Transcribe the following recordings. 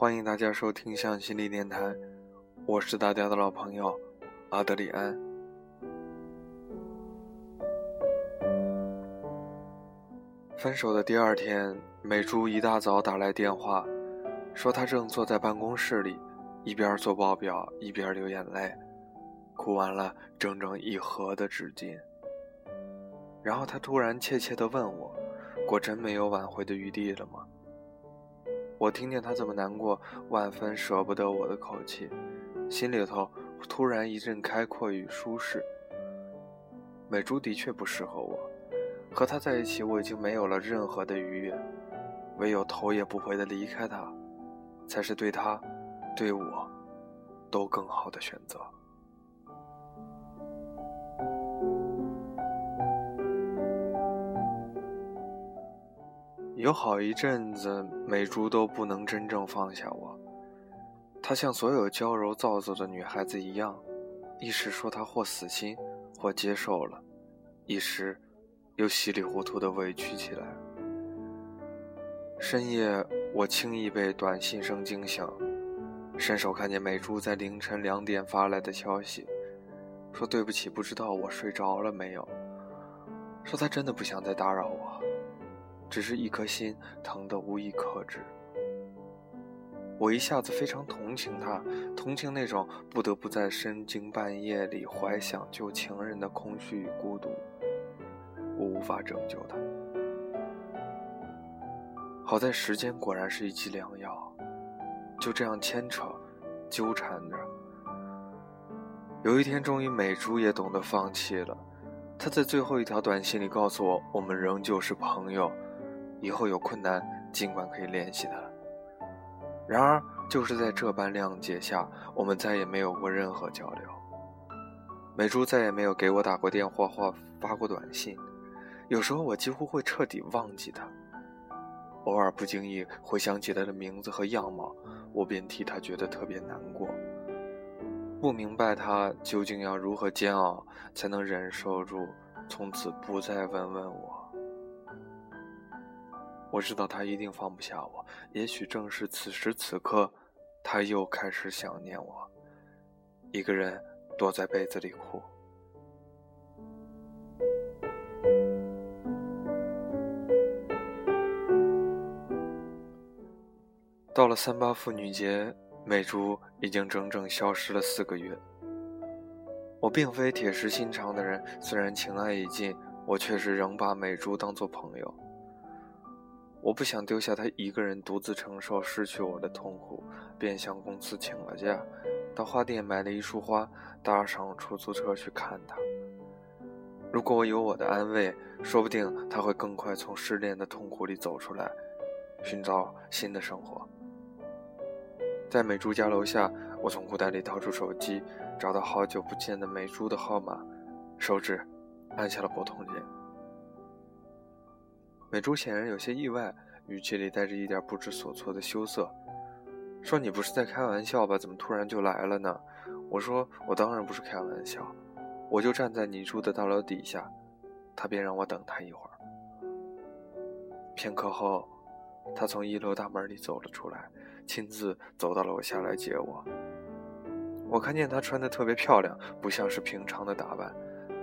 欢迎大家收听向心力电台，我是大家的老朋友阿德里安。分手的第二天，美珠一大早打来电话，说她正坐在办公室里，一边做报表一边流眼泪，哭完了整整一盒的纸巾。然后她突然怯怯地问我：“果真没有挽回的余地了吗？”我听见他这么难过、万分舍不得我的口气，心里头突然一阵开阔与舒适。美珠的确不适合我，和她在一起我已经没有了任何的愉悦，唯有头也不回的离开她，才是对她、对我都更好的选择。有好一阵子，美珠都不能真正放下我。她像所有娇柔造作的女孩子一样，一时说她或死心，或接受了，一时又稀里糊涂的委屈起来。深夜，我轻易被短信声惊醒，伸手看见美珠在凌晨两点发来的消息，说对不起，不知道我睡着了没有，说她真的不想再打扰我。只是一颗心疼得无以克制，我一下子非常同情他，同情那种不得不在深更半夜里怀想旧情人的空虚与孤独。我无法拯救他，好在时间果然是一剂良药，就这样牵扯、纠缠着。有一天，终于美珠也懂得放弃了，她在最后一条短信里告诉我：“我们仍旧是朋友。”以后有困难，尽管可以联系他。然而，就是在这般谅解下，我们再也没有过任何交流。美珠再也没有给我打过电话或发过短信。有时候，我几乎会彻底忘记他。偶尔不经意回想起他的名字和样貌，我便替他觉得特别难过。不明白他究竟要如何煎熬，才能忍受住从此不再问问我。我知道他一定放不下我，也许正是此时此刻，他又开始想念我。一个人躲在被子里哭。到了三八妇女节，美珠已经整整消失了四个月。我并非铁石心肠的人，虽然情爱已尽，我却是仍把美珠当作朋友。我不想丢下他一个人独自承受失去我的痛苦，便向公司请了假，到花店买了一束花，搭上出租车去看他。如果我有我的安慰，说不定他会更快从失恋的痛苦里走出来，寻找新的生活。在美珠家楼下，我从裤袋里掏出手机，找到好久不见的美珠的号码，手指按下了拨通键。美珠显然有些意外，语气里带着一点不知所措的羞涩，说：“你不是在开玩笑吧？怎么突然就来了呢？”我说：“我当然不是开玩笑，我就站在你住的大楼底下。”他便让我等他一会儿。片刻后，他从一楼大门里走了出来，亲自走到楼下来接我。我看见他穿的特别漂亮，不像是平常的打扮，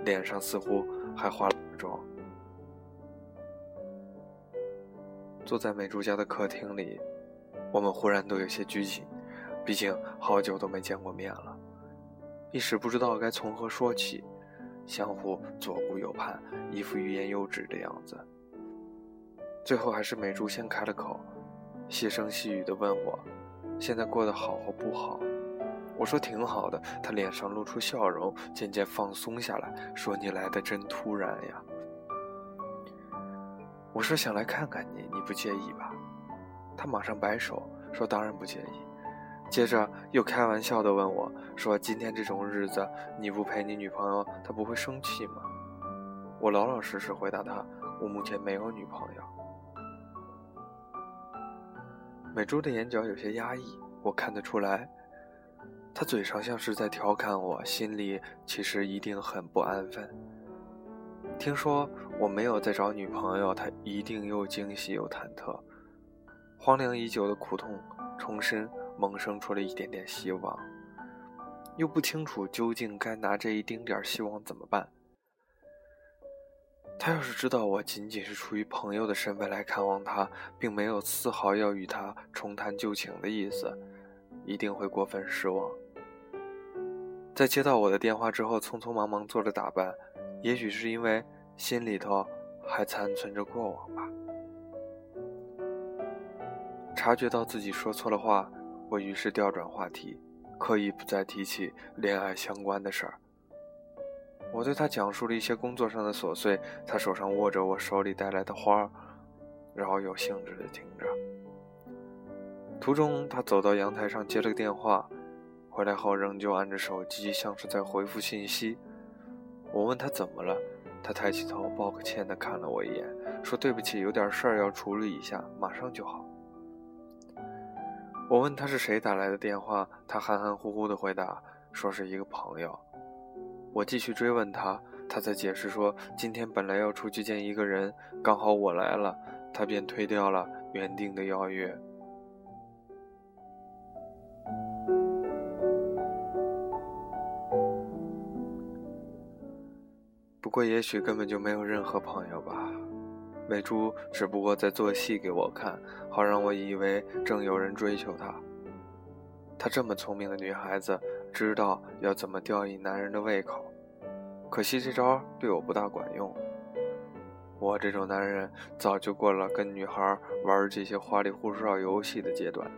脸上似乎还化了妆。坐在美珠家的客厅里，我们忽然都有些拘谨，毕竟好久都没见过面了，一时不知道该从何说起，相互左顾右盼，一副欲言又止的样子。最后还是美珠先开了口，细声细语地问我：“现在过得好或不好？”我说：“挺好的。”她脸上露出笑容，渐渐放松下来，说：“你来的真突然呀。”我说想来看看你，你不介意吧？他马上摆手说当然不介意，接着又开玩笑的问我说：“今天这种日子你不陪你女朋友，她不会生气吗？”我老老实实回答他：“我目前没有女朋友。”美珠的眼角有些压抑，我看得出来，她嘴上像是在调侃我，心里其实一定很不安分。听说我没有再找女朋友，他一定又惊喜又忐忑。荒凉已久的苦痛重新萌生出了一点点希望，又不清楚究竟该拿这一丁点希望怎么办。他要是知道我仅仅是出于朋友的身份来看望他，并没有丝毫要与他重谈旧情的意思，一定会过分失望。在接到我的电话之后，匆匆忙忙做了打扮，也许是因为心里头还残存着过往吧。察觉到自己说错了话，我于是调转话题，刻意不再提起恋爱相关的事儿。我对他讲述了一些工作上的琐碎，他手上握着我手里带来的花，饶有兴致地听着。途中，他走到阳台上接了个电话，回来后仍旧按着手机，像是在回复信息。我问他怎么了，他抬起头，抱歉地看了我一眼，说：“对不起，有点事儿要处理一下，马上就好。”我问他是谁打来的电话，他含含糊糊地回答说是一个朋友。我继续追问他，他才解释说今天本来要出去见一个人，刚好我来了，他便推掉了原定的邀约。不过也许根本就没有任何朋友吧。美珠只不过在做戏给我看，好让我以为正有人追求她。她这么聪明的女孩子，知道要怎么吊引男人的胃口，可惜这招对我不大管用。我这种男人早就过了跟女孩玩这些花里胡哨游戏的阶段。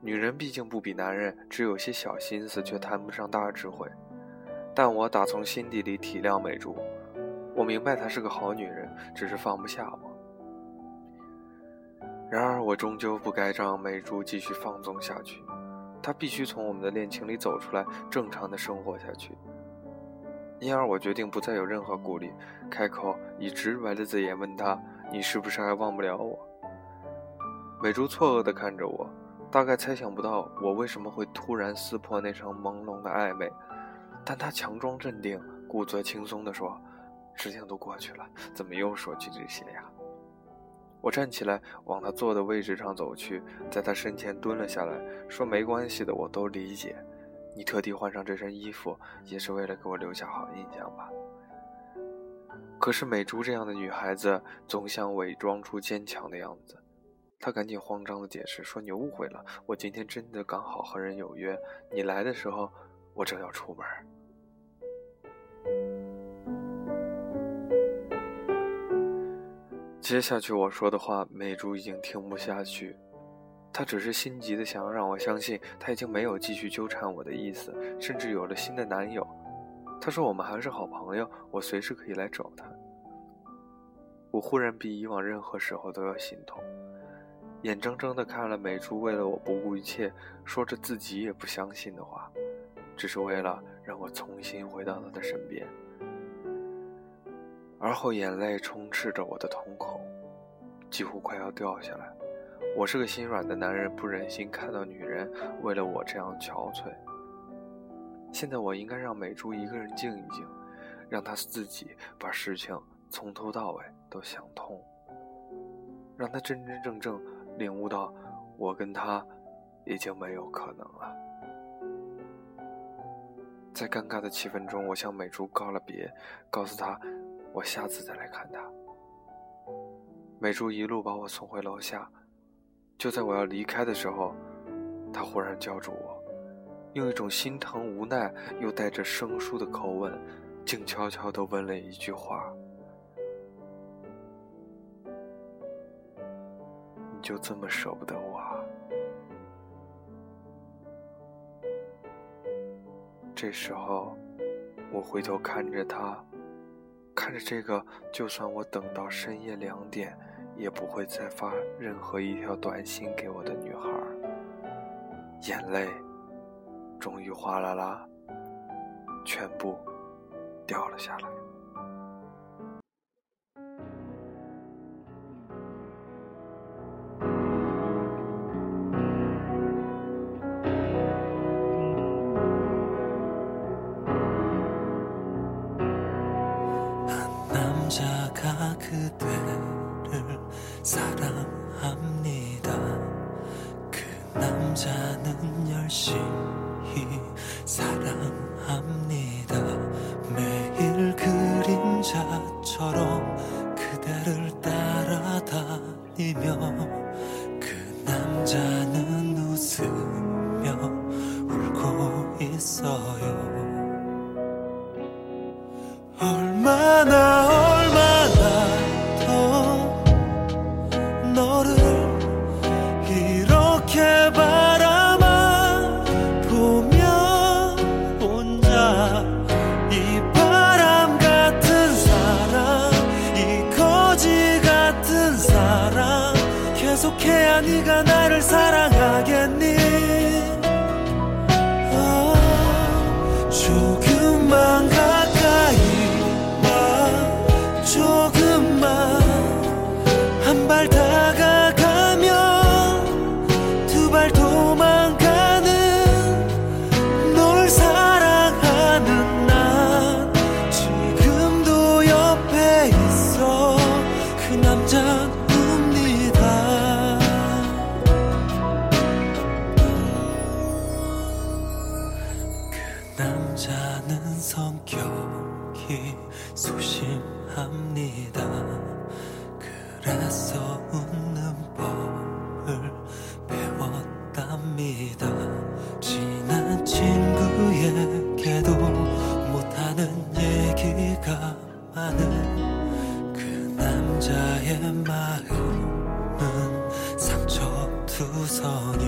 女人毕竟不比男人，只有些小心思，却谈不上大智慧。但我打从心底里体谅美珠。我明白她是个好女人，只是放不下我。然而，我终究不该让美珠继续放纵下去。她必须从我们的恋情里走出来，正常的生活下去。因而，我决定不再有任何顾虑，开口以直白的字眼问她：“你是不是还忘不了我？”美珠错愕地看着我，大概猜想不到我为什么会突然撕破那层朦胧的暧昧，但他强装镇定，故作轻松地说。事情都过去了，怎么又说起这些呀？我站起来往他坐的位置上走去，在他身前蹲了下来，说：“没关系的，我都理解。你特地换上这身衣服，也是为了给我留下好印象吧？”可是美珠这样的女孩子总想伪装出坚强的样子，她赶紧慌张的解释说：“你误会了，我今天真的刚好和人有约，你来的时候，我正要出门。”接下去我说的话，美珠已经听不下去，她只是心急的想要让我相信，她已经没有继续纠缠我的意思，甚至有了新的男友。她说我们还是好朋友，我随时可以来找她。我忽然比以往任何时候都要心痛，眼睁睁的看了美珠为了我不顾一切，说着自己也不相信的话，只是为了让我重新回到他的身边。而后，眼泪充斥着我的瞳孔，几乎快要掉下来。我是个心软的男人，不忍心看到女人为了我这样憔悴。现在，我应该让美珠一个人静一静，让她自己把事情从头到尾都想通，让她真真正正领悟到，我跟她已经没有可能了。在尴尬的气氛中，我向美珠告了别，告诉她。我下次再来看她。美珠一路把我送回楼下，就在我要离开的时候，她忽然叫住我，用一种心疼、无奈又带着生疏的口吻，静悄悄地问了一句话：“你就这么舍不得我？”这时候，我回头看着他。看着这个，就算我等到深夜两点，也不会再发任何一条短信给我的女孩，眼泪终于哗啦啦，全部掉了下来。 그대를 사랑합니다. 그 남자는 열심히 사랑합니다. 매일 그림자처럼 그대를 따 계속해야 네가 나를 사랑하겠니 배웠답니다. 친한 친구에게도 못하는 얘기가 많은 그 남자의 마음은 상처투성이